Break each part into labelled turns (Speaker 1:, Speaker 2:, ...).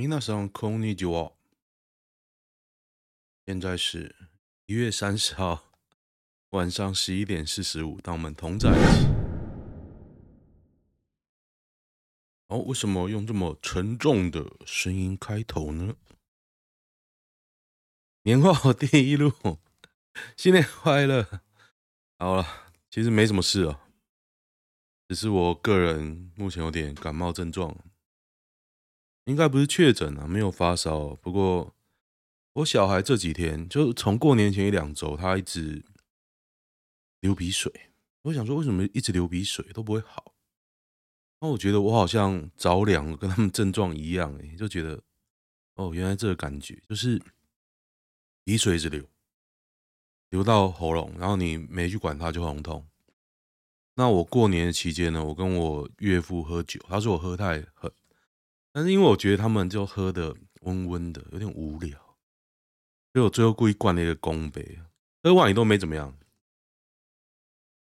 Speaker 1: 皆さんこんにちは。现在是一月三十号晚上十一点四十五，当我们同在一起。哦，为什么用这么沉重的声音开头呢？年后第一路，新年快乐！好了，其实没什么事啊，只是我个人目前有点感冒症状， 应该不是确诊啊，没有发烧。不过我小孩这几天，就从过年前一两周，他一直流鼻水。我想说，为什么一直流鼻水都不会好？那我觉得我好像着凉，跟他们症状一样，哎，就觉得哦，原来这个感觉就是。鼻水一直流，流到喉咙，然后你没去管它就很痛。那我过年期间呢，我跟我岳父喝酒，他说我喝太喝，但是因为我觉得他们就喝的温温的，有点无聊，所以我最后故意灌了一个公杯，喝完也都没怎么样。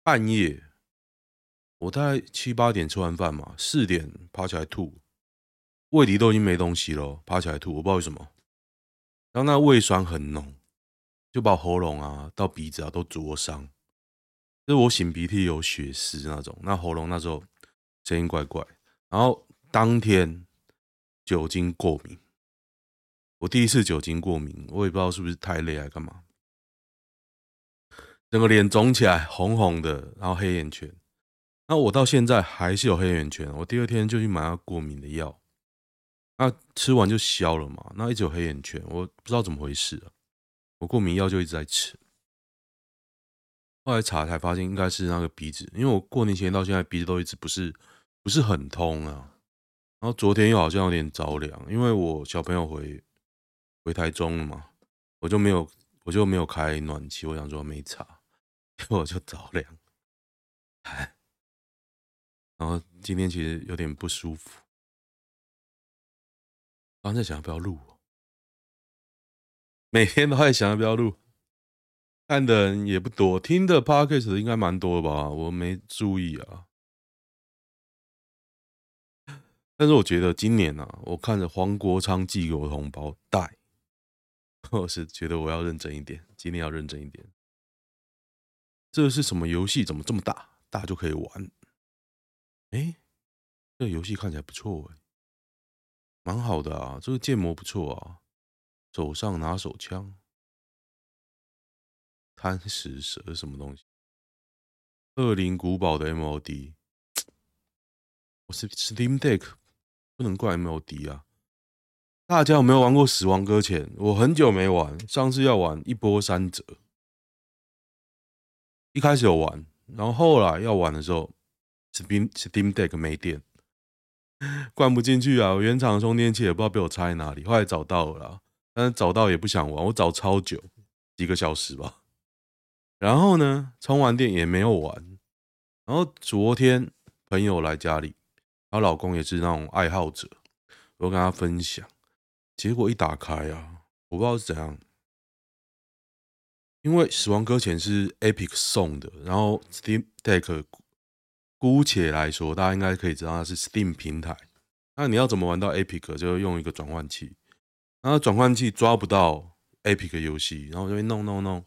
Speaker 1: 半夜，我大概七八点吃完饭嘛，四点爬起来吐，胃里都已经没东西了，爬起来吐，我不知道为什么。然后那胃酸很浓，就把喉咙啊到鼻子啊都灼伤，就是我擤鼻涕有血丝那种。那喉咙那时候声音怪怪，然后当天酒精过敏，我第一次酒精过敏，我也不知道是不是太累还干嘛，整个脸肿起来，红红的，然后黑眼圈。那我到现在还是有黑眼圈，我第二天就去买了过敏的药。那吃完就消了嘛，那一直有黑眼圈，我不知道怎么回事啊。我过敏药就一直在吃，后来查才发现应该是那个鼻子，因为我过年前到现在鼻子都一直不是不是很通啊。然后昨天又好像有点着凉，因为我小朋友回回台中了嘛，我就没有我就没有开暖气，我想说没查，结果我就着凉。哎，然后今天其实有点不舒服。刚才想要不要录，每天都在想要不要录，看的人也不多，听的 podcast 应该蛮多的吧？我没注意啊。但是我觉得今年啊，我看着黄国昌寄给我的红包袋，我是觉得我要认真一点，今年要认真一点。这是什么游戏？怎么这么大？大就可以玩？哎，这个游戏看起来不错哎。蛮好的啊，这个建模不错啊，手上拿手枪，贪食蛇什么东西？恶灵古堡的 MOD，我是 Steam Deck，不能怪 MOD 啊。大家有没有玩过死亡搁浅？我很久没玩，上次要玩一波三折。一开始有玩，然后后来要玩的时候，Steam Steam Deck 没电。灌不进去啊！我原厂充电器也不知道被我插在哪里，后来找到了啦，但是找到也不想玩，我找超久，几个小时吧。然后呢，充完电也没有玩。然后昨天朋友来家里，她老公也是那种爱好者，我跟她分享，结果一打开啊，我不知道是怎样，因为《死亡搁浅》是 Epic 送的，然后 Steam Deck。姑且来说，大家应该可以知道它是 Steam 平台。那你要怎么玩到 Epic？就用一个转换器。然后转换器抓不到 Epic 游戏，然后就会弄弄弄，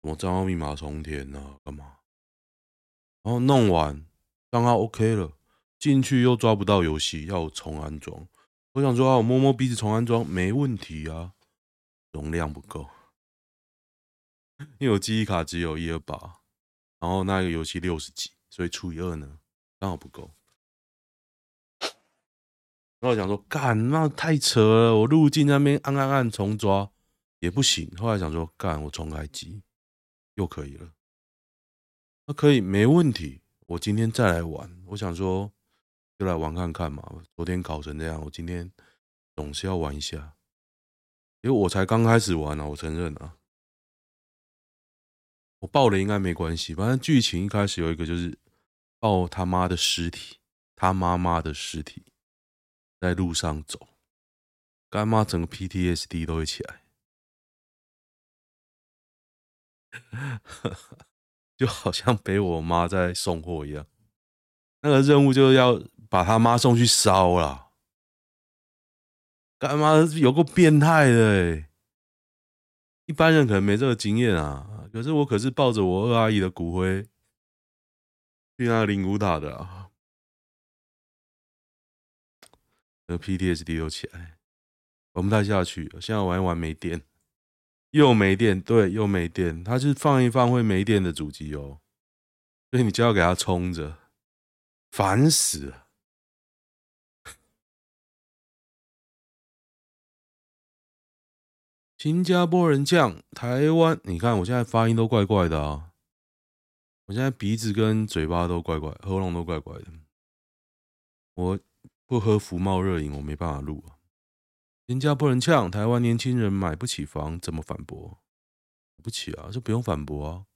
Speaker 1: 什么账号密码重填啊，干嘛？然后弄完账号 OK 了，进去又抓不到游戏，要重安装。我想说啊，我摸摸鼻子重安装没问题啊，容量不够，因为我记忆卡只有一二八，然后那个游戏六十几。所以除以二呢，刚好不够。然后我想说，干，那太扯了！我入境那边按按按重抓也不行。后来想说，干，我重开机又可以了。那可以，没问题。我今天再来玩。我想说，就来玩看看嘛。昨天搞成这样，我今天总是要玩一下。因为我才刚开始玩啊，我承认啊。我爆了应该没关系，反正剧情一开始有一个就是。抱他妈的尸体，他妈妈的尸体，在路上走，干妈整个 PTSD 都会起来，就好像被我妈在送货一样。那个任务就是要把他妈送去烧了，干嘛有个变态的欸？一般人可能没这个经验啊，可是我可是抱着我二阿姨的骨灰去那灵骨塔的啊。那 PTSD 又起来，玩不太下去。现在玩一玩没电，又没电，对，又没电。它是放一放会没电的主机哦，所以你就要给它充着，烦死了。新加坡人酱，台湾，你看我现在发音都怪怪的啊！我现在鼻子跟嘴巴都怪怪，喉咙都怪怪的。我。不喝福茂热饮，我没办法录啊。新加坡人呛台湾年轻人买不起房，怎么反驳？买不起啊，就不用反驳啊。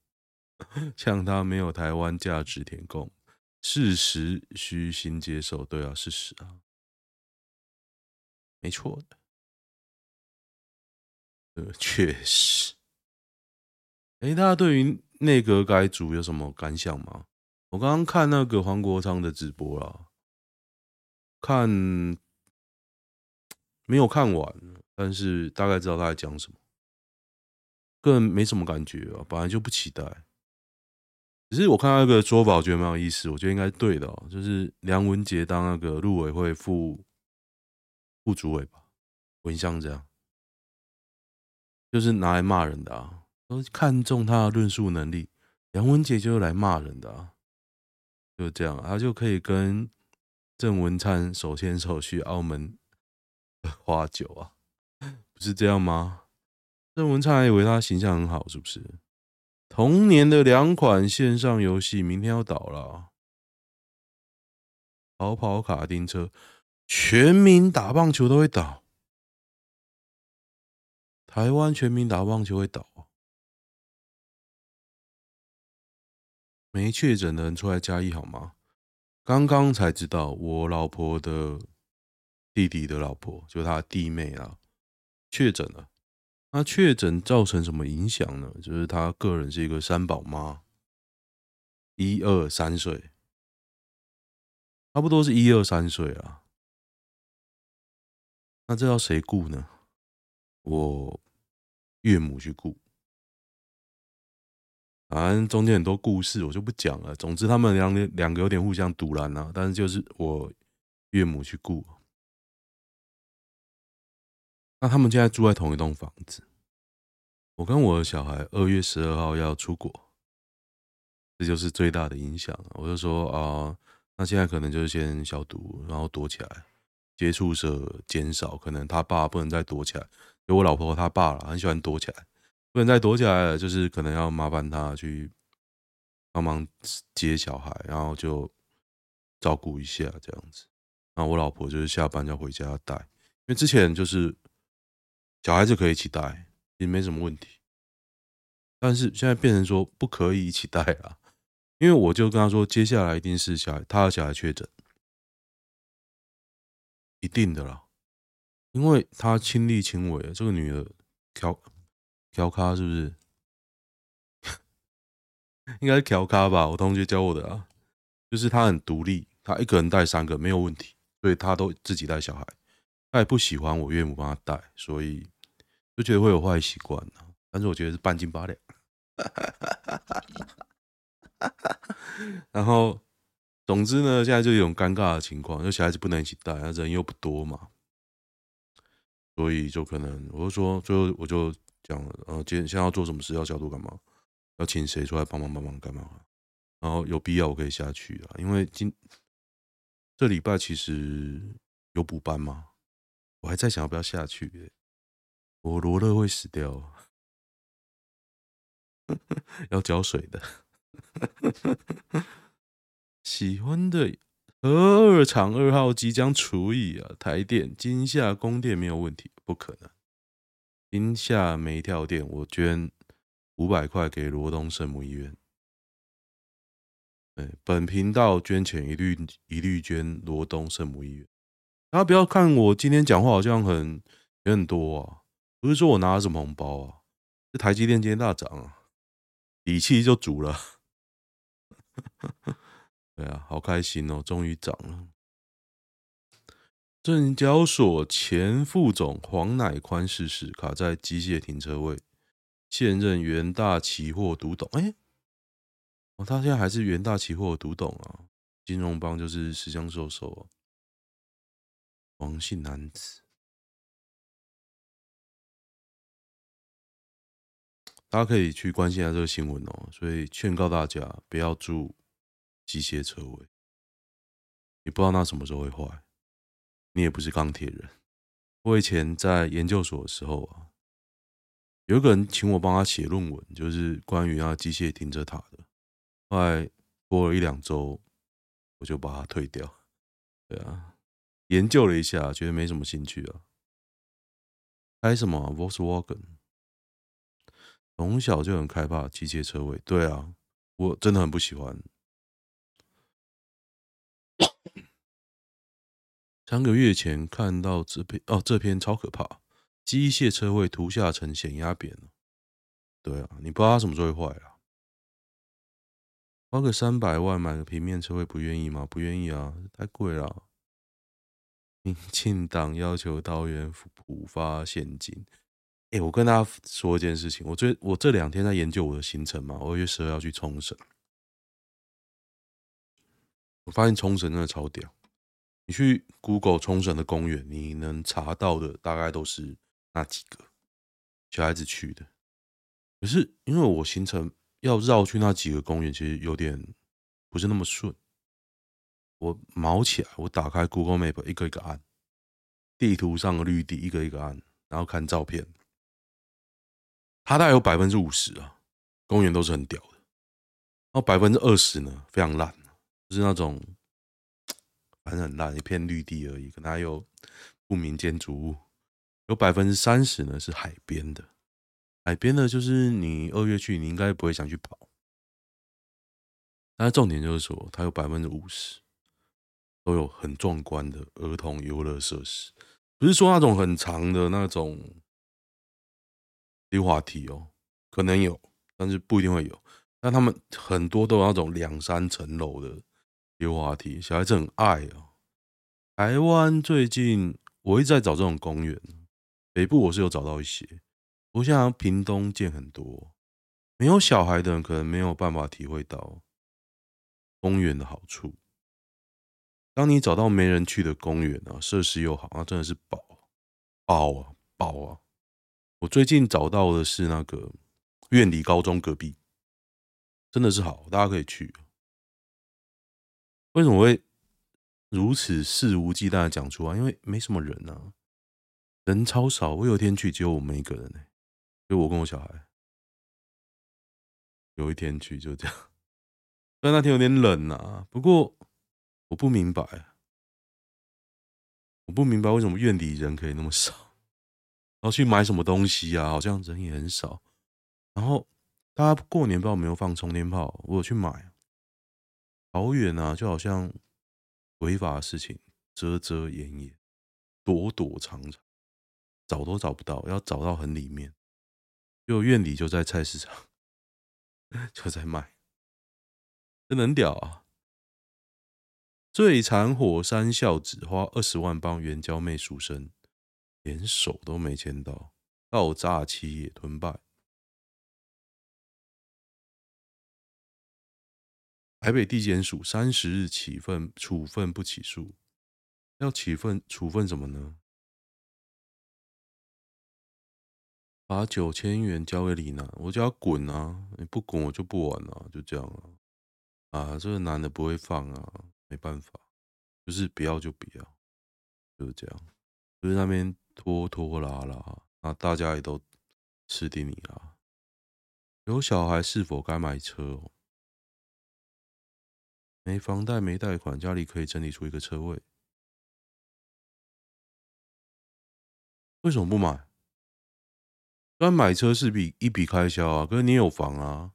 Speaker 1: 呛他没有台湾价值填供，事实虚心接受。对啊，事实啊，没错的。呃，确实。哎，大家对于内阁改组有什么感想吗？我刚刚看那个黄国昌的直播了。看没有看完，但是大概知道他在讲什么，个人没什么感觉啊，本来就不期待。只是我看到一个说法，我觉得蛮有意思，我觉得应该对的哦，就是梁文杰当那个陆委会副副主委吧，我印象这样，就是拿来骂人的啊，都看中他的论述能力，梁文杰就是来骂人的啊，就这样，他就可以跟。郑文灿手牵手去澳门花酒啊，不是这样吗？郑文灿还以为他形象很好，是不是？同年的两款线上游戏明天要倒了，跑跑卡丁车、全民打棒球都会倒，台湾全民打棒球会倒，没确诊的人出来加一好吗？刚刚才知道，我老婆的弟弟的老婆，就是他弟妹啊，确诊了。那确诊造成什么影响呢？就是他个人是一个三宝妈，一二三岁，差不多是一二三岁啊。那这要谁顾呢？我岳母去顾。反正中间很多故事，我就不讲了。总之，他们两两个有点互相赌烂啊。但是就是我岳母去顾，那他们现在住在同一栋房子。我跟我的小孩二月十二号要出国，这就是最大的影响。我就说啊、那现在可能就是先消毒，然后躲起来，接触者减少，可能他爸不能再躲起来。就我老婆和他爸了，很喜欢躲起来。不能再躲起来了，就是可能要麻烦他去帮忙接小孩，然后就照顾一下这样子。然后我老婆就是下班要回家带，因为之前就是小孩子可以一起带，也没什么问题。但是现在变成说不可以一起带了，因为我就跟他说，接下来一定是小孩，他的小孩确诊，一定的啦，因为他亲力亲为，这个女的调。调咖是不是？应该是调咖吧，我同学教我的啊。就是他很独立，他一个人带三个没有问题，所以他都自己带小孩。他也不喜欢我岳母帮他带，所以就觉得会有坏习惯。但是我觉得是半斤八两。然后，总之呢，现在就有种尴尬的情况，就小孩子不能一起带，人又不多嘛，所以就可能我就说，最后我就。讲，呃，今天现在要做什么事？要消毒干嘛？要请谁出来帮忙帮忙干嘛？然后有必要我可以下去啊，因为今这礼拜其实有补班嘛，我还在想要不要下去，我罗乐会死掉，要浇水的。喜欢的和二厂二号即将除以啊，台电今夏供电没有问题，不可能。今夏没跳电，我捐五百块给罗东圣母医院。对，本频道捐钱一律一律捐罗东圣母医院。大家不要看我今天讲话好像很有很多啊，不是说我拿了什么红包啊，是台积电今天大涨啊，底气就足了。对啊，好开心哦，终于涨了。证交所前副总黄乃宽逝世，卡在机械停车位。现任元大期货独董，哎，哦，他现在还是元大期货独董啊。金融帮就是实相授受啊。王姓男子，大家可以去关心一下这个新闻哦。所以劝告大家不要住机械车位，你不知道那什么时候会坏。你也不是钢铁人。我以前在研究所的时候啊，有一个人请我帮他写论文，就是关于那机械停车塔的。后来过了一两周，我就把它退掉。对啊，研究了一下，觉得没什么兴趣啊。开什么？Volkswagen。从小就很害怕机械车位。对啊，我真的很不喜欢。三个月前看到这篇哦，这篇超可怕，机械车位图下层显压扁了。对啊，你不知道它什么时候会坏啊？花个三百万买个平面车位不愿意吗？不愿意啊，太贵了。民进党要求桃园普发现金。哎，我跟大家说一件事情，我最我这两天在研究我的行程嘛，我二月十二要去冲绳，我发现冲绳真的超屌。你去 Google 冲绳的公园，你能查到的大概都是那几个小孩子去的。可是因为我行程要绕去那几个公园，其实有点不是那么顺。我毛起来，我打开 Google Map，一个一个按地图上的绿地，一个一个按，然后看照片。它大概有百分之五十啊，公园都是很屌的。然后百分之二十呢，非常烂，就是那种。反正很烂，一片绿地而已，可能还有不明建筑物。有百分之三十呢是海边的，海边的就是你二月去，你应该不会想去跑。但是重点就是说，它有百分之五十都有很壮观的儿童游乐设施，不是说那种很长的那种溜滑梯哦，可能有，但是不一定会有。但他们很多都有那种两三层楼的。溜滑梯，小孩子很爱哦。台湾最近我一直在找这种公园，北部我是有找到一些，不像屏东见很多。没有小孩的人可能没有办法体会到公园的好处。当你找到没人去的公园啊，设施又好，那真的是宝，宝啊宝啊！我最近找到的是那个苑里高中隔壁，真的是好，大家可以去。为什么会如此肆无忌惮的讲出啊？因为没什么人啊，人超少。我有一天去，只有我们一个人呢，就我跟我小孩。有一天去就这样，但那天有点冷啊。不过我不明白，我不明白为什么院里人可以那么少，然后去买什么东西啊，好像人也很少。然后大家过年不知道有没有放冲天炮，我有去买。好远啊，就好像违法的事情遮遮掩掩、躲躲藏藏，找都找不到，要找到很里面。就院里就在菜市场，就在卖，真能屌啊！最惨火山孝子花二十万帮援交妹赎身，连手都没牵到，告诈欺也吞败。台北地检署三十日起分处分不起诉，要起分处分什么呢？把九千元交给李楠，我叫他滚啊！你不滚我就不玩了啊，就这样啊！啊，这个男的不会放啊，没办法，就是不要就不要，就是这样，就是那边拖拖拉拉，那大家也都吃定你啊！有小孩是否该买车？没房贷没贷款，家里可以整理出一个车位。为什么不买？虽然买车是笔一笔开销啊，可是你有房啊。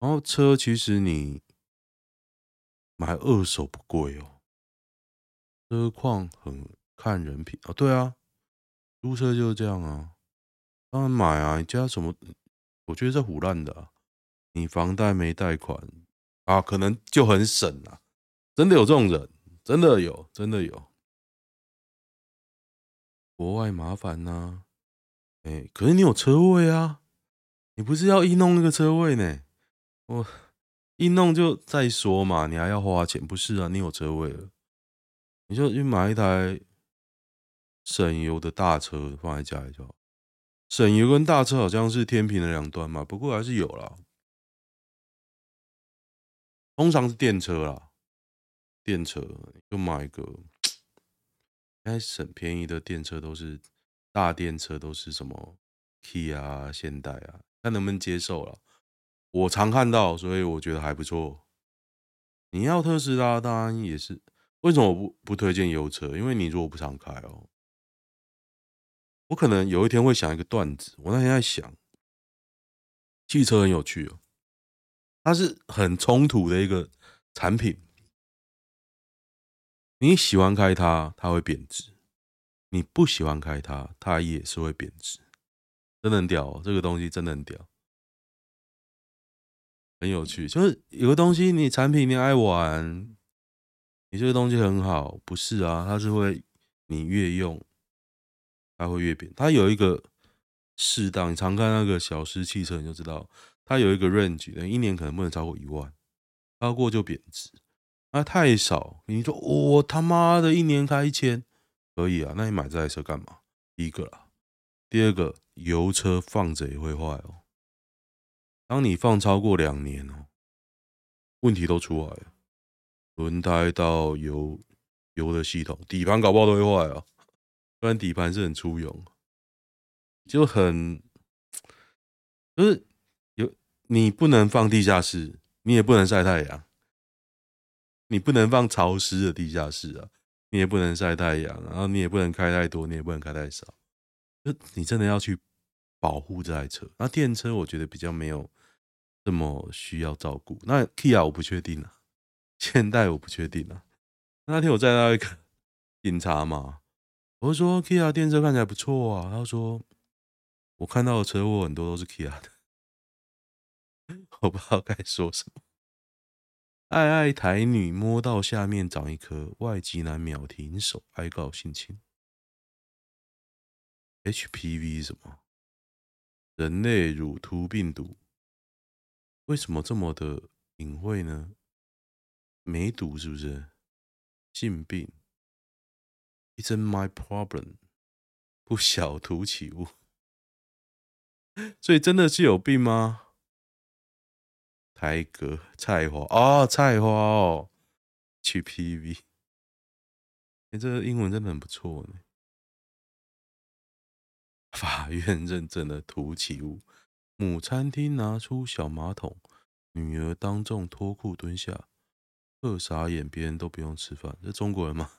Speaker 1: 然后车其实你买二手不贵哦，车况很看人品啊。对啊，租车就是这样啊。当然买啊，你家什么？我觉得这唬烂的。你房贷没贷款。啊，可能就很省啊，真的有这种人，真的有，真的有。国外麻烦呐、啊。哎、可是你有车位啊，你不是要一弄那个车位呢？我一弄就再说嘛，你还要花钱，不是啊？你有车位了，你就去买一台省油的大车放在家里就好。省油跟大车好像是天平的两端嘛，不过还是有啦。通常是电车啦，电车就买一个，现在省便宜的电车都是大电车，都是什么 Key 啊、现代啊，看能不能接受了。我常看到，所以我觉得还不错。你要特斯拉，当然也是。为什么我不不推荐油车？因为你如果不常开哦。我可能有一天会想一个段子。我那天在想，汽车很有趣哦，它是很冲突的一个产品。你喜欢开它，它会贬值；你不喜欢开它，它也是会贬值。真的很屌哦，这个东西真的很屌，很有趣。就是有个东西，你产品你爱玩，你这个东西很好，不是啊？它是会你越用。它会越贬，它有一个适当。你常看那个小狮汽车，你就知道它有一个 range，一年可能不能超过一万，超过就贬值。那太少，你说我他妈的一年开一千，可以啊？那你买这台车干嘛？第一个啦，第二个，油车放着也会坏哦。当你放超过两年哦，问题都出来了，轮胎到油油的系统，底盘搞不好都会坏哦。不然底盘是很粗勇，就很就是你不能放地下室，你也不能晒太阳，你不能放潮湿的地下室啊，你也不能晒太阳，然后你也不能开太多，你也不能开太少，就你真的要去保护这台车。那电车我觉得比较没有这么需要照顾。那 Kia 我不确定啊，现代我不确定啊。那天我载到一个警察嘛。我就说，Kia 电车看起来不错啊。他说，我看到的车祸很多都是 Kia 的，我不知道该说什么。爱爱台女摸到下面长一颗，外籍男秒停手，哀告性侵。HPV 什么？人类乳突病毒？为什么这么的隐晦呢？梅毒是不是？性病？Isn't my problem？不小图起雾，所以真的是有病吗？台阁菜花。哦，菜花哦。去 P V，哎，这个英文真的很不错呢。法院认证的图起雾，母餐厅拿出小马桶，女儿当众脱裤蹲下，饿傻眼，别人都不用吃饭，这中国人吗？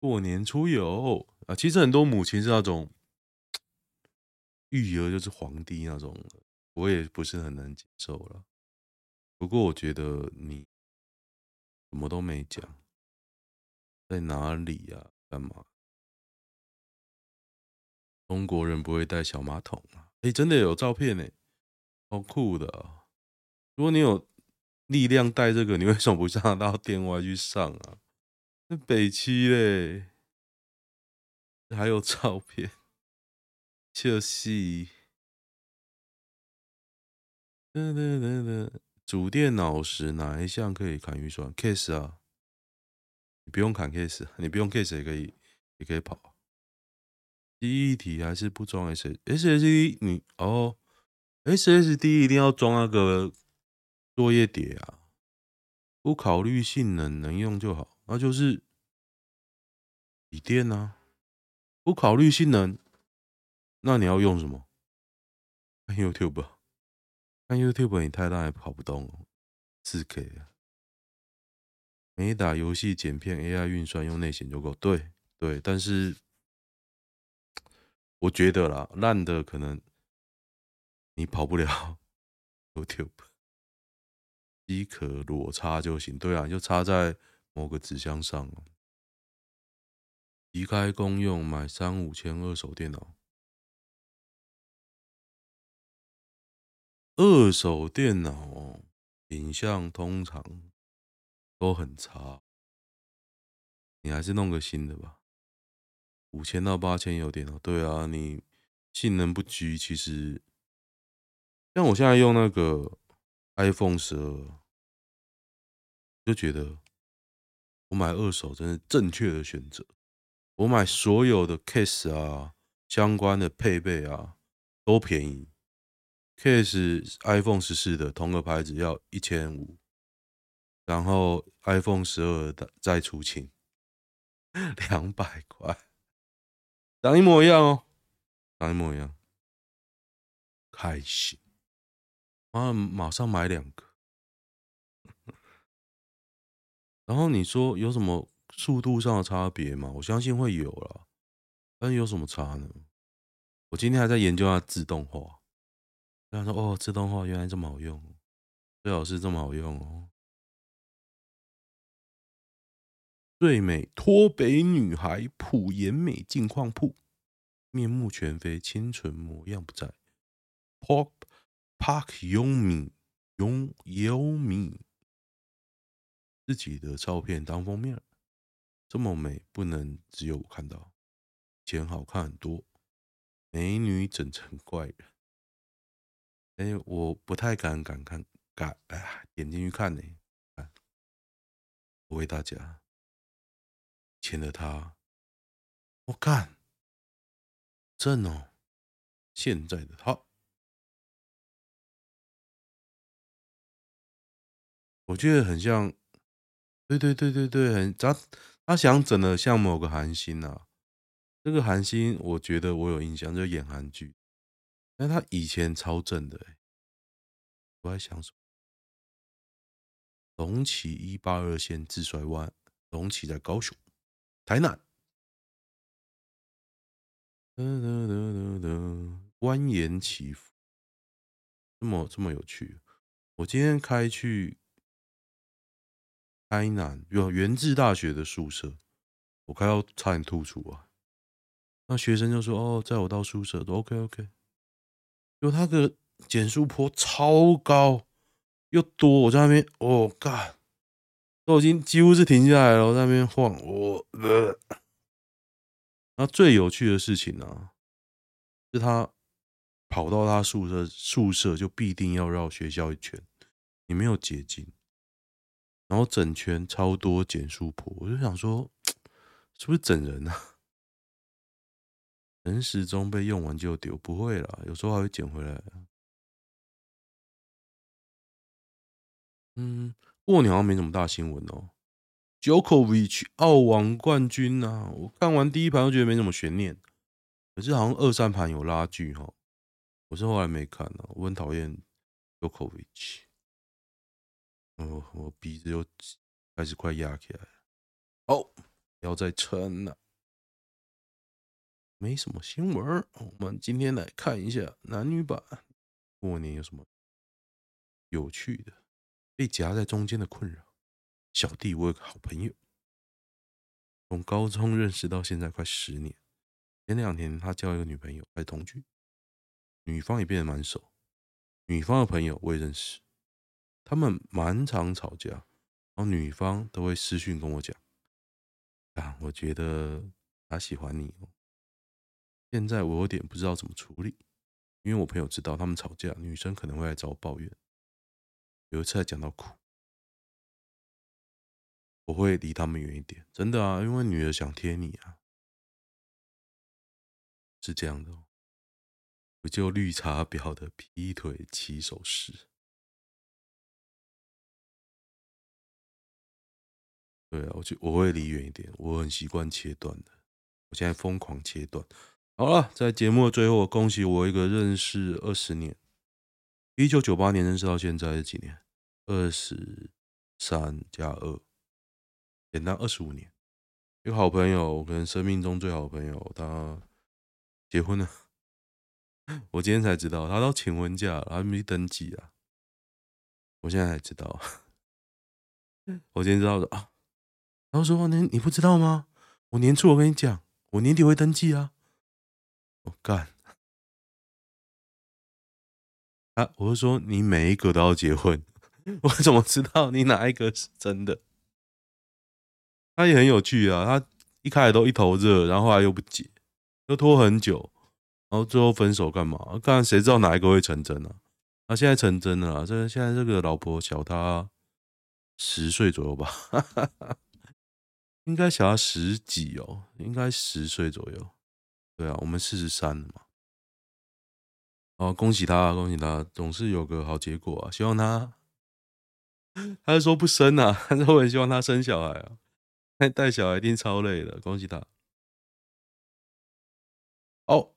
Speaker 1: 过年出游。啊，其实很多母亲是那种 育儿就是皇帝那种，我也不是很能接受了。不过我觉得你什么都没讲，在哪里呀？干嘛？中国人不会带小马桶啊？哎，真的有照片呢，好酷的啊！如果你有力量带这个，你为什么不上到店外去上啊？那北区嘞，还有照片，就是，噔噔噔噔，主电脑时哪一项可以砍预算？Case 啊，你不用砍 Case，你不用 Case 也可以，也可以跑。记忆体还是不装 S SSD？你哦，SSD 一定要装那个作业碟啊，不考虑性能，能用就好。那就是笔电啊，不考虑性能，那你要用什么？YouTube，看 YouTube 你太大也跑不动哦，四 K 啊。没打游戏剪片，AI 运算用内显就够。对对，但是我觉得啦，烂的可能你跑不了 YouTube，机壳裸插就行。对啊，就插在。某个纸箱上，离开公用，买三五千二手电脑。二手电脑影像通常都很差，你还是弄个新的吧。五千到八千有点哦。对啊，你性能不居，其实像我现在用那个 iPhone 十二，就觉得我买二手真是正确的选择。我买所有的 case 啊，相关的配备啊，都便宜。Case iPhone 十四的同个牌子要一千五，然后 iPhone 十二的再出清 两百块，长一模一样哦，长一模一样，开心啊！马上买两个，然后你说有什么速度上的差别吗？我相信会有啦，但是有什么差呢？我今天还在研究它自动化。他说：“哦，自动化原来这么好用，最好是这么好用哦。”最美脱北女孩朴妍美近况铺，面目全非，清纯模样不在。Park Park Yomi Yomi 自己的照片当封面，这么美不能只有我看到，以前好看很多，美女整成怪人。哎、我不太敢敢看，敢哎，点进去看呢。我为大家，前的他，我看，正哦，现在的他，我觉得很像，对对对对对，很他他想整的像某个韩星啊，这个韩星我觉得我有印象，就演韩剧。但他以前超正的、欸，我在想什么？龙崎一八二线自甩湾，龙崎在高雄、台南，蜿蜒起伏，这么这么有趣。我今天开去台南，有原治大学的宿舍，我开到差点吐出啊！那学生就说：“哦，载我到宿舍都 OK OK。”就他的减速坡超高又多，我在那边，哦干都已经几乎是停下来了，我在那边晃，我，呃，那最有趣的事情呢、是他跑到他宿舍，宿舍就必定要绕学校一圈，你没有捷径，然后整圈超多减速坡，我就想说，是不是整人啊？人时钟被用完就丢，不会啦，有时候还会捡回来。嗯，过年好像没什么大新闻哦。Jokovic 澳网冠军啊，我看完第一盘都觉得没什么悬念，可是好像二三盘有拉锯哈。我是后来没看呢，我很讨厌 Jokovic。哦，我鼻子又开始快压起来了。哦，要再撑了。没什么新闻，我们今天来看一下男女版过年有什么有趣的？被夹在中间的困扰。小弟，我有个好朋友，从高中认识到现在快十年。前两天他交一个女朋友，还同居，女方也变得蛮熟。女方的朋友我也认识，他们蛮常吵架，然后女方都会私讯跟我讲：“啊，我觉得他喜欢你哦。”现在我有点不知道怎么处理，因为我朋友知道他们吵架，女生可能会来找我抱怨。有一次还讲到哭，我会离他们远一点，真的啊，因为女的想贴你啊，是这样的哦。不就绿茶婊的劈腿起手式？对啊，我就我会离远一点，我很习惯切断的，我现在疯狂切断。好了，在节目的最后，恭喜我一个认识二十年，一九九八年认识到现在是几年？二十三加二，简单二十五年。一个好朋友，可能生命中最好的朋友，他结婚了。我今天才知道，他都请婚假了，还没登记啊。我现在才知道，我今天知道的啊。他说：“你你不知道吗？我年初我跟你讲，我年底会登记啊。”我干啊！我是说你每一个都要结婚，我怎么知道你哪一个是真的？他也很有趣啊！他一开始都一头热，然后后来又不结，又拖很久，然后最后分手干嘛？看谁知道哪一个会成真呢？啊，现在成真了，这现在这个老婆小他十岁左右吧，应该小他十几哦，应该十岁左右。对啊，我们四十三了嘛。哦，恭喜他，恭喜他，总是有个好结果啊！希望他，他是说不生啊，但是我很希望他生小孩啊。带带小孩一定超累的，恭喜他。哦，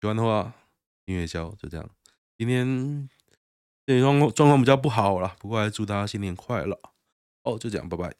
Speaker 1: 喜欢的话订阅消就这样。今天这状况状况比较不好了，不过还祝大家新年快乐。哦，就这样，拜拜。